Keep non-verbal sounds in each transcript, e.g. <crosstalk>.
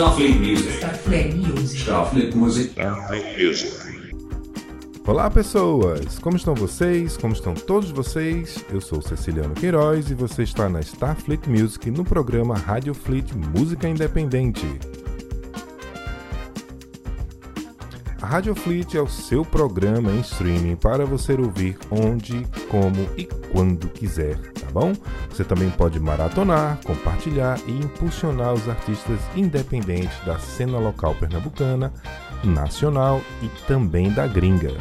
Starfleet Music. Starfleet Music. Starfleet Music. Starfleet Music. Olá pessoas, como estão vocês? Como estão todos vocês? Eu sou Ceciliano Queiroz e você está na Starfleet Music no programa Radio Fleet Música Independente. A Radio Fleet é o seu programa em streaming para você ouvir onde, como e quando quiser, tá bom? Você também pode maratonar, compartilhar e impulsionar os artistas independentes da cena local pernambucana, nacional e também da gringa.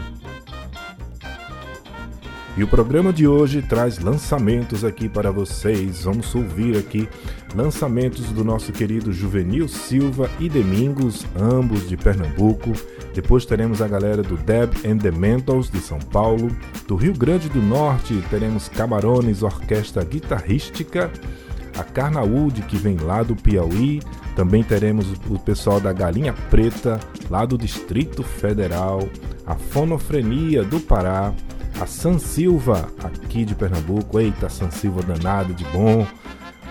E o programa de hoje traz lançamentos aqui para vocês. Vamos ouvir aqui lançamentos do nosso querido Juvenil Silva e Domingos, ambos de Pernambuco. Depois teremos a galera do Deb and the Mentals de São Paulo. Do Rio Grande do Norte teremos Camarones Orquestra Guitarrística. A Carnaúde, que vem lá do Piauí. Também teremos o pessoal da Galinha Preta, lá do Distrito Federal. A Fonofrenia do Pará a San Silva, aqui de Pernambuco. Eita, San Silva danado de bom.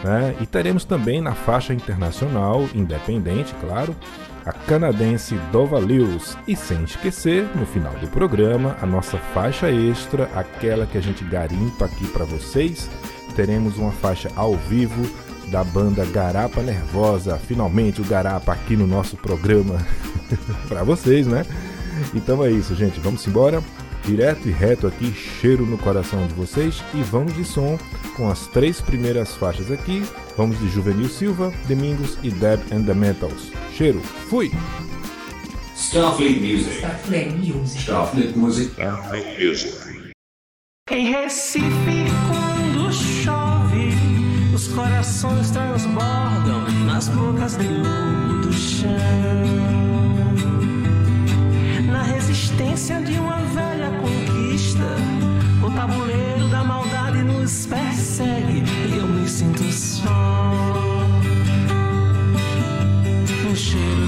Né? E teremos também na faixa internacional, independente, claro, a canadense Dova Lewis. E sem esquecer, no final do programa, a nossa faixa extra, aquela que a gente garimpa aqui para vocês. Teremos uma faixa ao vivo da banda Garapa Nervosa. Finalmente o Garapa aqui no nosso programa <laughs> para vocês, né? Então é isso, gente. Vamos embora direto e reto aqui, cheiro no coração de vocês e vamos de som com as três primeiras faixas aqui. Vamos de Juvenil Silva, Domingos e Deb and the Mentals. Cheiro, fui! Starfleet Music. Starfleet Music. Starfleet Music. Starfleet Music. Em Recife, quando chove, os corações transbordam nas bocas de lobo do chão resistência de uma velha conquista. O tabuleiro da maldade nos persegue e eu me sinto só. Um cheiro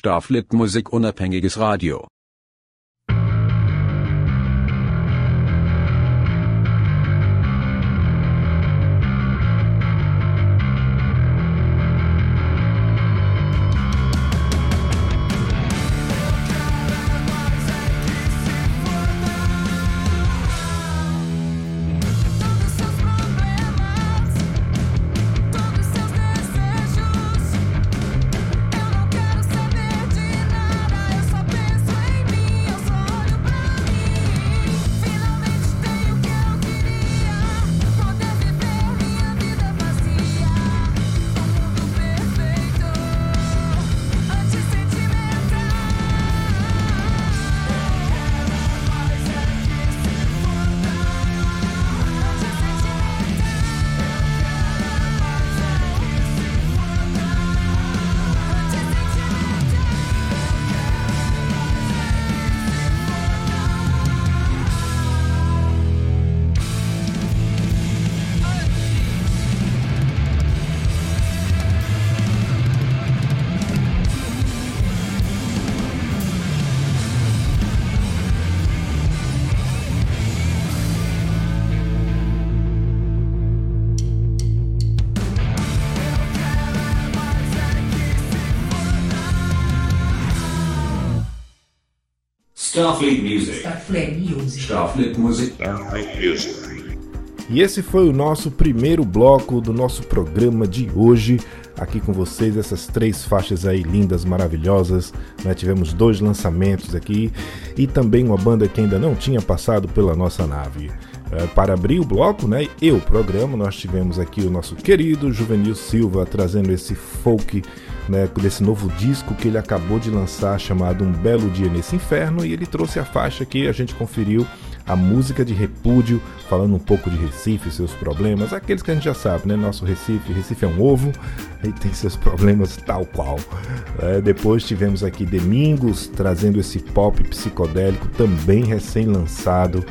Starflit Musik unabhängiges Radio Starfleet Music. Starfleet Music. Starfleet Music. Starfleet Music. E esse foi o nosso primeiro bloco do nosso programa de hoje. Aqui com vocês, essas três faixas aí lindas, maravilhosas. Né? Tivemos dois lançamentos aqui e também uma banda que ainda não tinha passado pela nossa nave. É, para abrir o bloco, né, e o programa, nós tivemos aqui o nosso querido Juvenil Silva trazendo esse folk né, desse novo disco que ele acabou de lançar chamado Um Belo Dia Nesse Inferno e ele trouxe a faixa que a gente conferiu a música de repúdio, falando um pouco de Recife, seus problemas, aqueles que a gente já sabe, né? Nosso Recife, Recife é um ovo <laughs> e tem seus problemas tal qual. É, depois tivemos aqui Domingos trazendo esse pop psicodélico também recém-lançado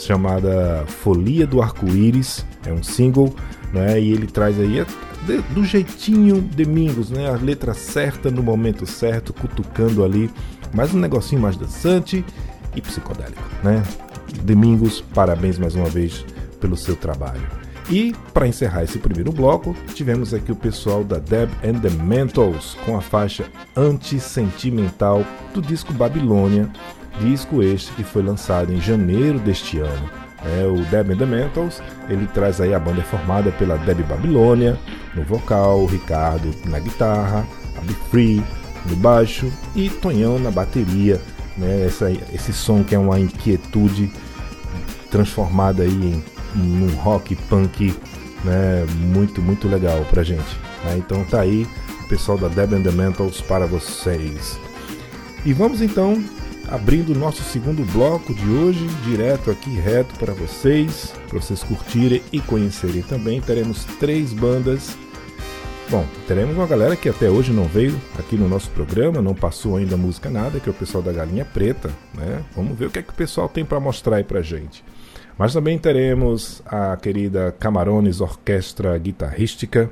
chamada Folia do Arco-Íris, é um single, né? E ele traz aí do jeitinho Domingos, né? A letra certa no momento certo, cutucando ali, mais um negocinho mais dançante e psicodélico, né? Domingos, parabéns mais uma vez pelo seu trabalho. E para encerrar esse primeiro bloco, tivemos aqui o pessoal da Deb and the Mentals com a faixa Anti-Sentimental do disco Babilônia, disco este que foi lançado em janeiro deste ano. É, o Deb and the Mentals, ele traz aí a banda é formada pela Deb Babilônia no vocal, Ricardo na guitarra, a Free no baixo e Tonhão na bateria. Né, essa, esse som que é uma inquietude transformada aí em um rock punk né, muito, muito legal pra gente. Né? Então tá aí o pessoal da Deb and the Mentals para vocês. E vamos então abrindo o nosso segundo bloco de hoje, direto aqui, reto para vocês, para vocês curtirem e conhecerem também. Teremos três bandas. Bom, teremos uma galera que até hoje não veio aqui no nosso programa, não passou ainda música nada, que é o pessoal da Galinha Preta, né? Vamos ver o que é que o pessoal tem para mostrar aí pra gente. Mas também teremos a querida Camarones Orquestra Guitarrística,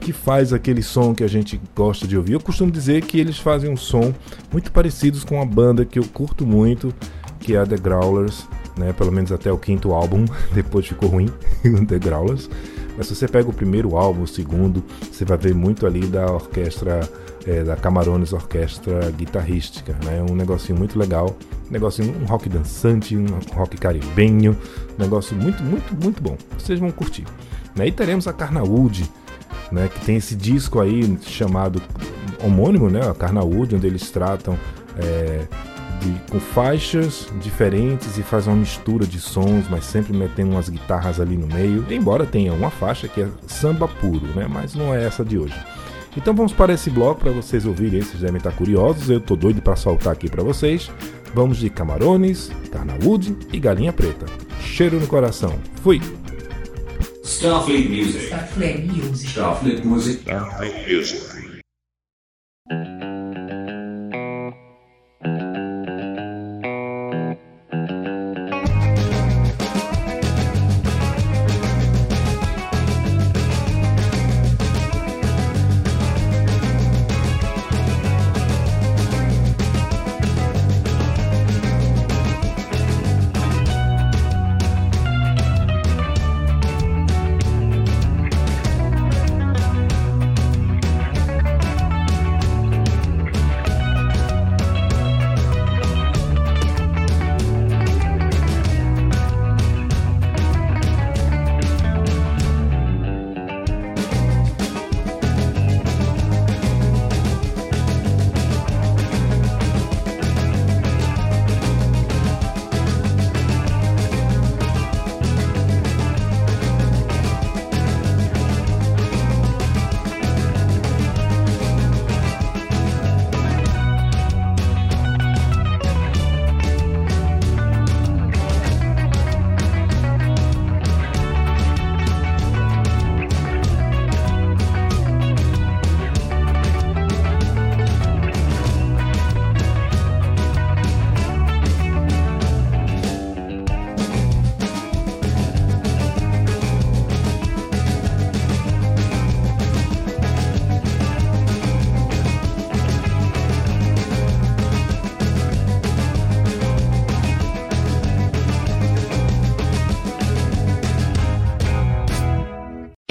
que faz aquele som que a gente gosta de ouvir. Eu costumo dizer que eles fazem um som muito parecidos com uma banda que eu curto muito, que é a The Growlers, né? Pelo menos até o quinto álbum, <laughs> depois ficou ruim, <laughs> The Growlers. Mas se você pega o primeiro álbum, o segundo, você vai ver muito ali da orquestra, é, da Camarones Orquestra Guitarrística, né? Um negocinho muito legal, um negocinho, um rock dançante, um rock caribenho, um negócio muito, muito, muito bom. Vocês vão curtir. Né? E teremos a Carnaúde, né, que tem esse disco aí chamado homônimo, né, Carnaúde, onde eles tratam é, de, com faixas diferentes e faz uma mistura de sons, mas sempre metendo umas guitarras ali no meio. Embora tenha uma faixa que é samba puro, né, mas não é essa de hoje. Então vamos para esse bloco para vocês ouvirem, vocês devem estar curiosos, eu tô doido para soltar aqui para vocês. Vamos de Camarones, Carnaúde e Galinha Preta. Cheiro no coração. Fui! Starfleet Music. Starfleet Music. Starfleet Music. Starfleet Music.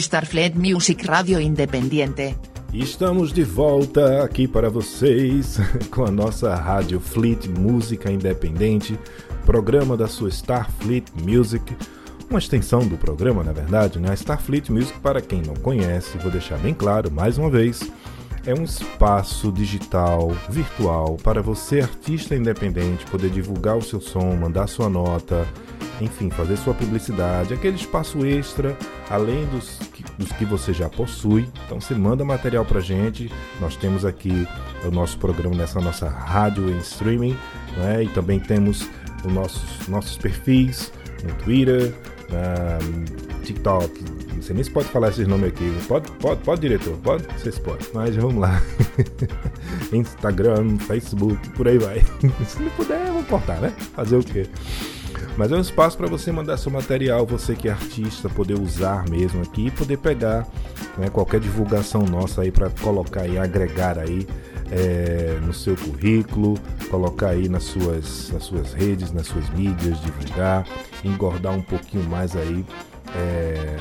Starfleet Music Radio Independiente. Estamos de volta aqui para vocês <laughs> com a nossa rádio Fleet Música Independente, programa da sua Starfleet Music, uma extensão do programa, na verdade, né? Starfleet Music, para quem não conhece, vou deixar bem claro mais uma vez, é um espaço digital, virtual, para você, artista independente, poder divulgar o seu som, mandar sua nota, enfim, fazer sua publicidade, aquele espaço extra, além dos que, dos que você já possui. Então você manda material pra gente. Nós temos aqui o nosso programa nessa nossa rádio em streaming, né? e também temos os nossos, nossos perfis no Twitter, na TikTok. Não sei nem se pode falar esses nomes aqui. Pode, pode, pode, diretor? Pode? Vocês podem. Mas vamos lá. <laughs> Instagram, Facebook, por aí vai. <laughs> se não puder, vamos cortar, né? Fazer o quê? Mas é um espaço para você mandar seu material, você que é artista, poder usar mesmo aqui e poder pegar né, qualquer divulgação nossa aí para colocar e agregar aí é, no seu currículo, colocar aí nas suas, nas suas redes, nas suas mídias, divulgar, engordar um pouquinho mais aí é,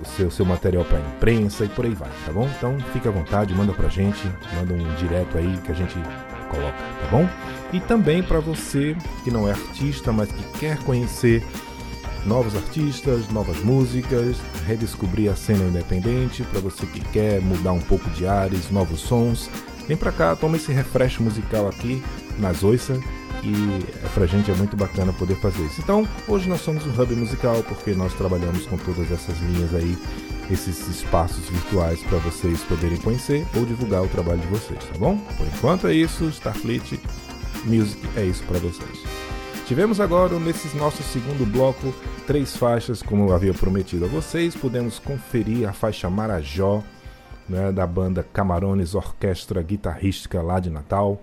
o seu, seu material para imprensa e por aí vai, tá bom? Então fique à vontade, manda pra gente, manda um direto aí que a gente coloca, tá bom? E também para você que não é artista, mas que quer conhecer novos artistas, novas músicas, redescobrir a cena independente, para você que quer mudar um pouco de ares, novos sons, vem para cá, toma esse refresh musical aqui nas Oissa e pra gente é muito bacana poder fazer isso. Então, hoje nós somos um hub musical porque nós trabalhamos com todas essas linhas aí esses espaços virtuais para vocês poderem conhecer ou divulgar o trabalho de vocês, tá bom? Por enquanto é isso, Starfleet Music é isso para vocês. Tivemos agora, nesse nosso segundo bloco, três faixas, como eu havia prometido a vocês. Pudemos conferir a faixa Marajó, né, da banda Camarones Orquestra Guitarrística lá de Natal.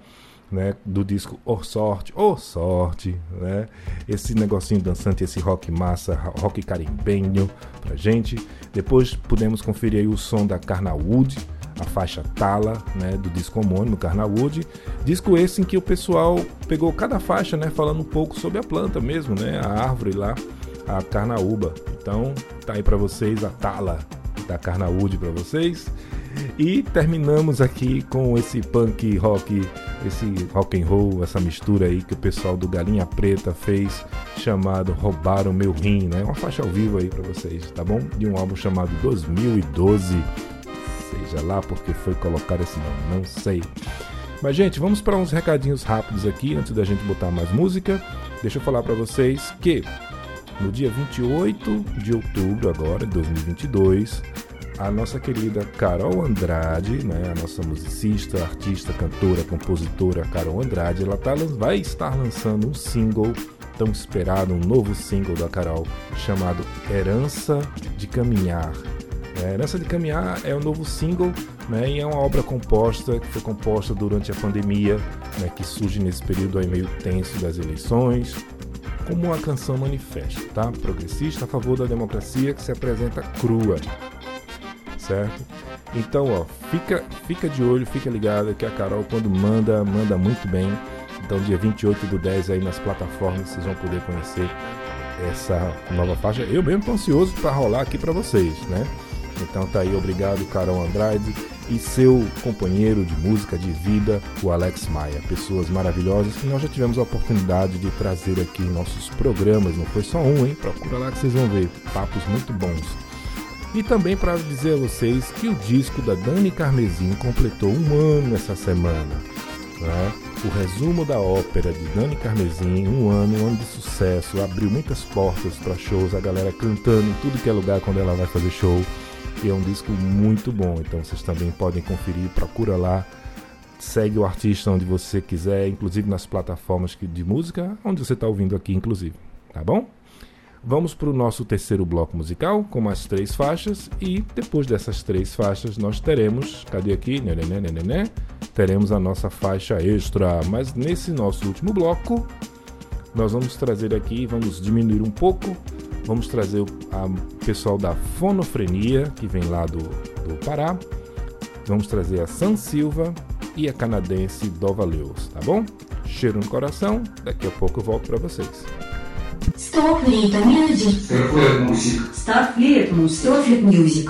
Né, do disco Or Sorte, Or Sorte, né, esse negocinho dançante, esse rock massa, rock carimbenho pra gente. Depois pudemos conferir o som da Carnawood, a faixa Tala, né, do disco homônimo Carnawood. Disco esse em que o pessoal pegou cada faixa, né, falando um pouco sobre a planta mesmo, né, a árvore lá, a Carnaúba. Então, tá aí para vocês a Tala da Carnaúde para vocês. E terminamos aqui com esse punk rock, esse rock and roll, essa mistura aí que o pessoal do Galinha Preta fez, chamado Roubaram Meu Rim, né? Uma faixa ao vivo aí para vocês, tá bom? De um álbum chamado 2012 seja lá porque foi colocar esse nome, não sei. Mas gente, vamos para uns recadinhos rápidos aqui antes da gente botar mais música. Deixa eu falar para vocês que no dia 28 de outubro agora, de 2022, a nossa querida Carol Andrade, né, a nossa musicista, artista, cantora, compositora Carol Andrade, ela tá, vai estar lançando um single tão esperado, um novo single da Carol chamado Herança de Caminhar. É, Herança de Caminhar é o um novo single né, e é uma obra composta que foi composta durante a pandemia, né, que surge nesse período aí meio tenso das eleições, como uma canção manifesto, tá? Progressista a favor da democracia que se apresenta crua, certo? Então, ó, fica, fica de olho, fica ligado que a Carol quando manda, manda muito bem. Então, dia 28 do 10 aí nas plataformas vocês vão poder conhecer essa nova faixa. Eu mesmo tô ansioso para rolar aqui para vocês, né? Então tá aí, obrigado Carol Andrade e seu companheiro de música de vida, o Alex Maia. Pessoas maravilhosas que nós já tivemos a oportunidade de trazer aqui em nossos programas. Não foi só um, hein? Procura lá que vocês vão ver. Papos muito bons. E também para dizer a vocês que o disco da Dani Carmesim completou um ano essa semana. Né? O resumo da ópera de Dani Carmesim, um ano, um ano de sucesso, abriu muitas portas para shows, a galera cantando em tudo que é lugar quando ela vai fazer show. E é um disco muito bom, então vocês também podem conferir, procura lá. Segue o artista onde você quiser, inclusive nas plataformas de música, onde você está ouvindo aqui, inclusive. Tá bom? Vamos para o nosso terceiro bloco musical com mais três faixas e depois dessas três faixas nós teremos, cadê aqui? Nenené, nenené, teremos a nossa faixa extra. Mas nesse nosso último bloco nós vamos trazer aqui, vamos diminuir um pouco Vamos trazer o pessoal da Fonofrenia, que vem lá do, do Pará. Vamos trazer a San Silva e a canadense Dova Lewis, tá bom? Cheiro no coração, daqui a pouco eu volto para vocês. Starfleet Music. Starfleet Music. Starfleet Music. Starfleet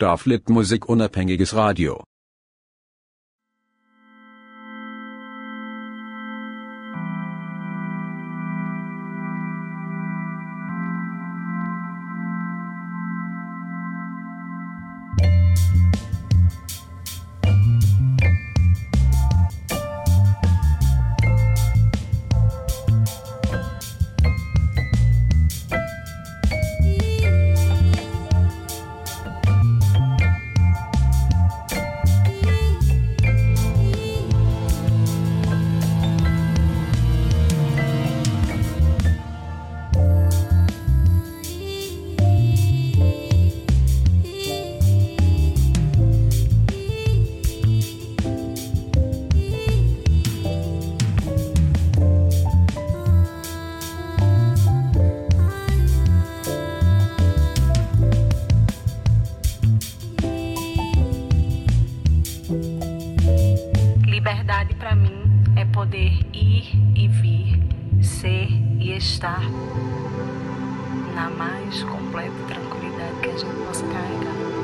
Starflit Musik unabhängiges Radio. estar na mais completa tranquilidade que a gente possa carregar.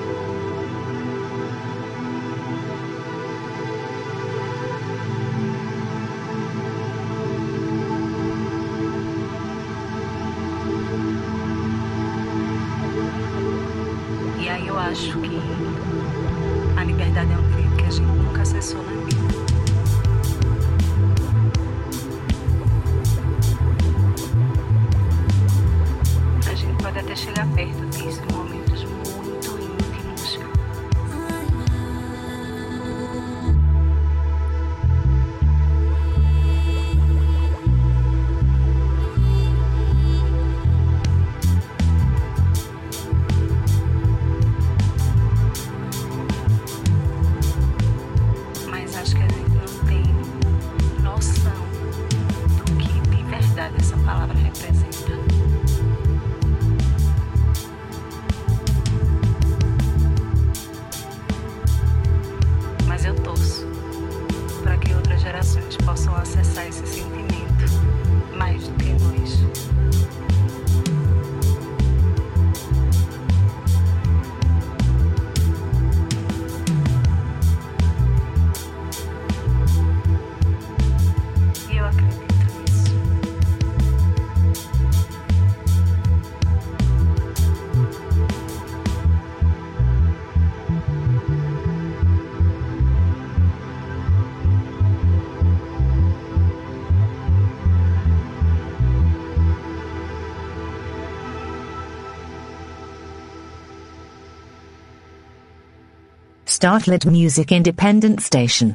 Startlet Music Independent Station.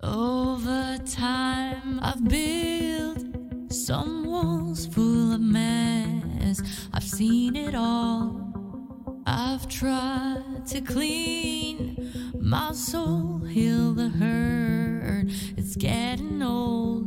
Over time, I've built some walls full of mess. I've seen it all. I've tried to clean my soul, heal the hurt. It's getting old.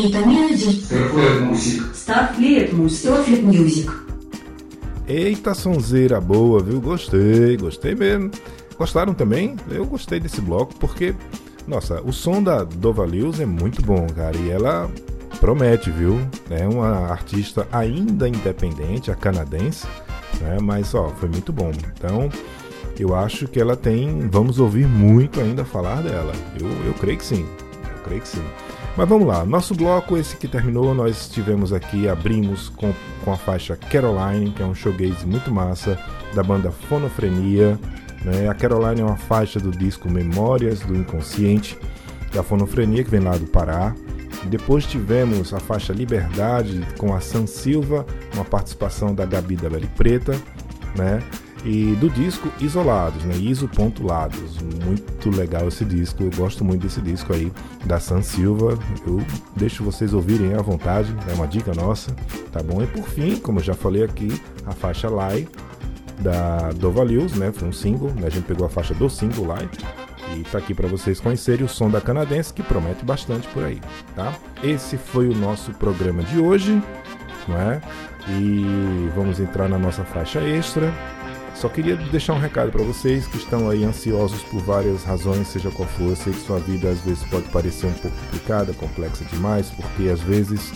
Starfleet Music. Starfleet Music. Starfleet Music. Starfleet Music. Eita sonzeira boa, viu? Gostei, gostei mesmo. Gostaram também? Eu gostei desse bloco porque, nossa, o som da Dova Lewis é muito bom, cara. E ela promete, viu? É uma artista ainda independente, a canadense, né? Mas, ó, foi muito bom. Então, eu acho que ela tem. Vamos ouvir muito ainda falar dela. Eu, eu creio que sim. Eu creio que sim. Mas vamos lá, nosso bloco, esse que terminou, nós tivemos aqui, abrimos com, com a faixa Caroline, que é um showgaze muito massa, da banda Fonofrenia. Né? A Caroline é uma faixa do disco Memórias do Inconsciente, da Fonofrenia, que vem lá do Pará. Depois tivemos a faixa Liberdade com a San Silva, uma participação da Gabi da Beli Preta, né? E do disco Isolados, né? Iso.lados. Muito legal esse disco, eu gosto muito desse disco aí da San Silva. Eu deixo vocês ouvirem à vontade, é uma dica nossa, tá bom? E por fim, como eu já falei aqui, a faixa Lai da Dova Lewis, né? Foi um single, né? a gente pegou a faixa do single Lai e tá aqui para vocês conhecerem o som da canadense que promete bastante por aí, tá? Esse foi o nosso programa de hoje, não é? E vamos entrar na nossa faixa extra. Só queria deixar um recado para vocês que estão aí ansiosos por várias razões, seja qual for. Eu sei que sua vida às vezes pode parecer um pouco complicada, complexa demais, porque às vezes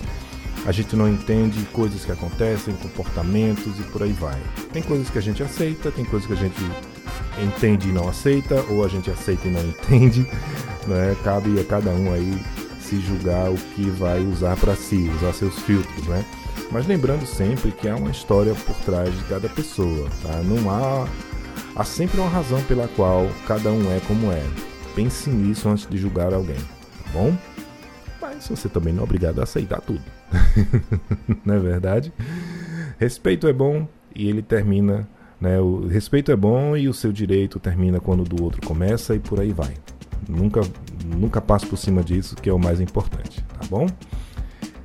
a gente não entende coisas que acontecem, comportamentos e por aí vai. Tem coisas que a gente aceita, tem coisas que a gente entende e não aceita, ou a gente aceita e não <laughs> entende. Né? Cabe a cada um aí se julgar o que vai usar para si, usar seus filtros, né? Mas lembrando sempre que há uma história por trás de cada pessoa, tá? Não há há sempre uma razão pela qual cada um é como é. Pense nisso antes de julgar alguém, tá bom? Mas você também não é obrigado a aceitar tudo. <laughs> não é verdade? Respeito é bom e ele termina, né? O respeito é bom e o seu direito termina quando o do outro começa e por aí vai. Nunca nunca passe por cima disso, que é o mais importante, tá bom?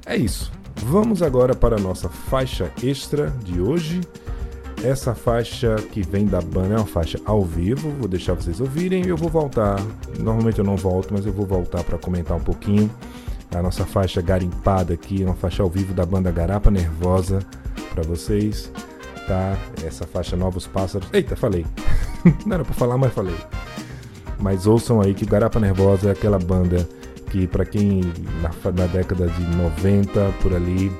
É isso. Vamos agora para a nossa faixa extra de hoje. Essa faixa que vem da banda é uma faixa ao vivo, vou deixar vocês ouvirem e eu vou voltar. Normalmente eu não volto, mas eu vou voltar para comentar um pouquinho. A nossa faixa garimpada aqui, uma faixa ao vivo da banda Garapa Nervosa para vocês, tá? Essa faixa Novos Pássaros. Eita, falei. <laughs> não era para falar, mas falei. Mas ouçam aí que Garapa Nervosa é aquela banda que para quem na, na, década de 90 por ali,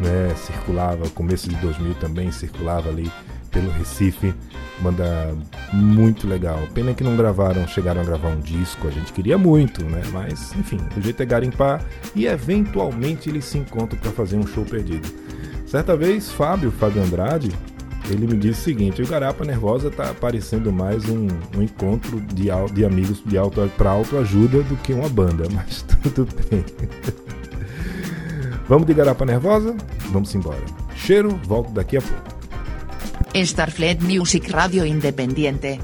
né, circulava, começo de 2000 também circulava ali pelo Recife, banda muito legal. Pena que não gravaram, chegaram a gravar um disco, a gente queria muito, né? Mas enfim, o jeito é garimpar e eventualmente eles se encontram para fazer um show perdido. Certa vez, Fábio, Fábio Andrade, ele me disse o seguinte: o Garapa Nervosa está parecendo mais um, um encontro de, de amigos de auto, para autoajuda do que uma banda, <laughs> mas tudo bem. <laughs> Vamos de Garapa Nervosa? Vamos embora. Cheiro, volto daqui a pouco. Starfleet Music Radio Independiente.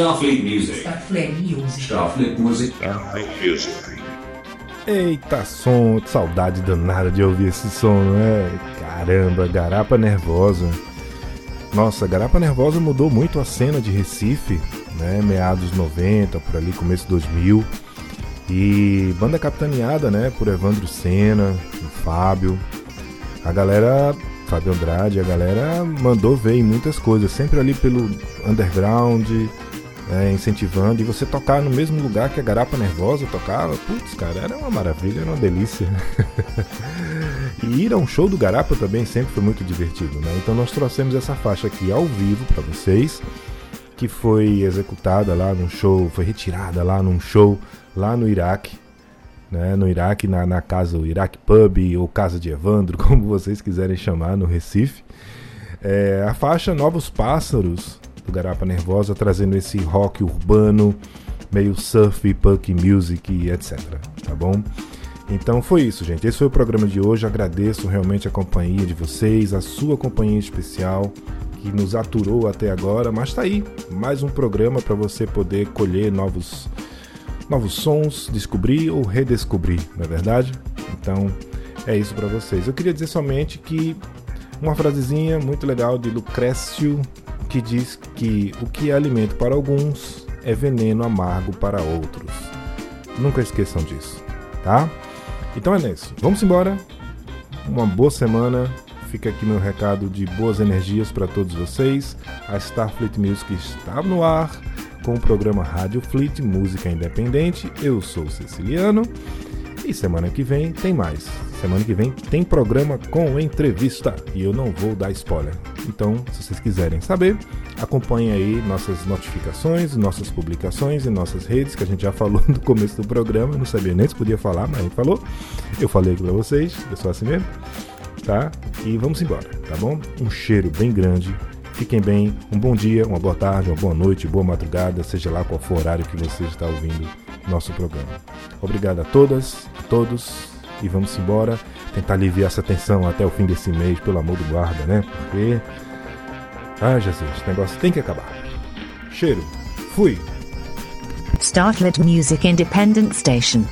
Starfleet Music. Starfleet Music. Starfleet Music. Eita som, saudade danada de ouvir esse som, não é? Caramba, Garapa Nervosa. Nossa, Garapa Nervosa mudou muito a cena de Recife, né? Meados 90, por ali, começo 2000. E banda capitaneada, né? Por Evandro Senna, o Fábio. A galera, Fábio Andrade, a galera mandou ver em muitas coisas, sempre ali pelo underground, é, incentivando. E você tocar no mesmo lugar que a Garapa Nervosa tocava, putz, cara, era uma maravilha, era uma delícia. <laughs> e ir a um show do Garapa também sempre foi muito divertido, né? Então nós trouxemos essa faixa aqui ao vivo para vocês, que foi executada lá num show, foi retirada lá num show lá no Iraque. Né, no Iraque, na, na casa, o Iraque Pub ou Casa de Evandro, <laughs> como vocês quiserem chamar, no Recife. É, a faixa Novos Pássaros, do Garapa Nervosa, trazendo esse rock urbano, meio surf, punk music, etc. Tá bom? Então foi isso, gente. Esse foi o programa de hoje. Agradeço realmente a companhia de vocês, a sua companhia especial que nos aturou até agora. Mas tá aí, mais um programa para você poder colher novos, novos sons, descobrir ou redescobrir, não é verdade? Então é isso para vocês. Eu queria dizer somente que uma frasezinha muito legal de Lucrécio que diz que o que é alimento para alguns é veneno amargo para outros. Nunca esqueçam disso, tá? Então é isso. Vamos embora. Uma boa semana. Fica aqui meu recado de boas energias para todos vocês. A Starfleet Music está no ar com o programa Rádio Fleet Música Independente. Eu sou o Ceciliano e semana que vem tem mais. Semana que vem tem programa com entrevista e eu não vou dar spoiler. Então, se vocês quiserem saber, acompanhem aí nossas notificações, nossas publicações e nossas redes, que a gente já falou <laughs> no começo do programa. Eu não sabia nem se podia falar, mas gente falou. Eu falei aqui pra vocês, eu sou assim mesmo. Tá? E vamos embora, tá bom? Um cheiro bem grande. Fiquem bem, um bom dia, uma boa tarde, uma boa noite, boa madrugada, seja lá qual for o horário que você está ouvindo nosso programa. Obrigado a todas, a todos e vamos embora tentar aliviar essa tensão até o fim desse mês, pelo amor do guarda, né? Porque. Ah, Jesus, esse negócio tem que acabar. Cheiro. Fui. Startlet Music Independent Station.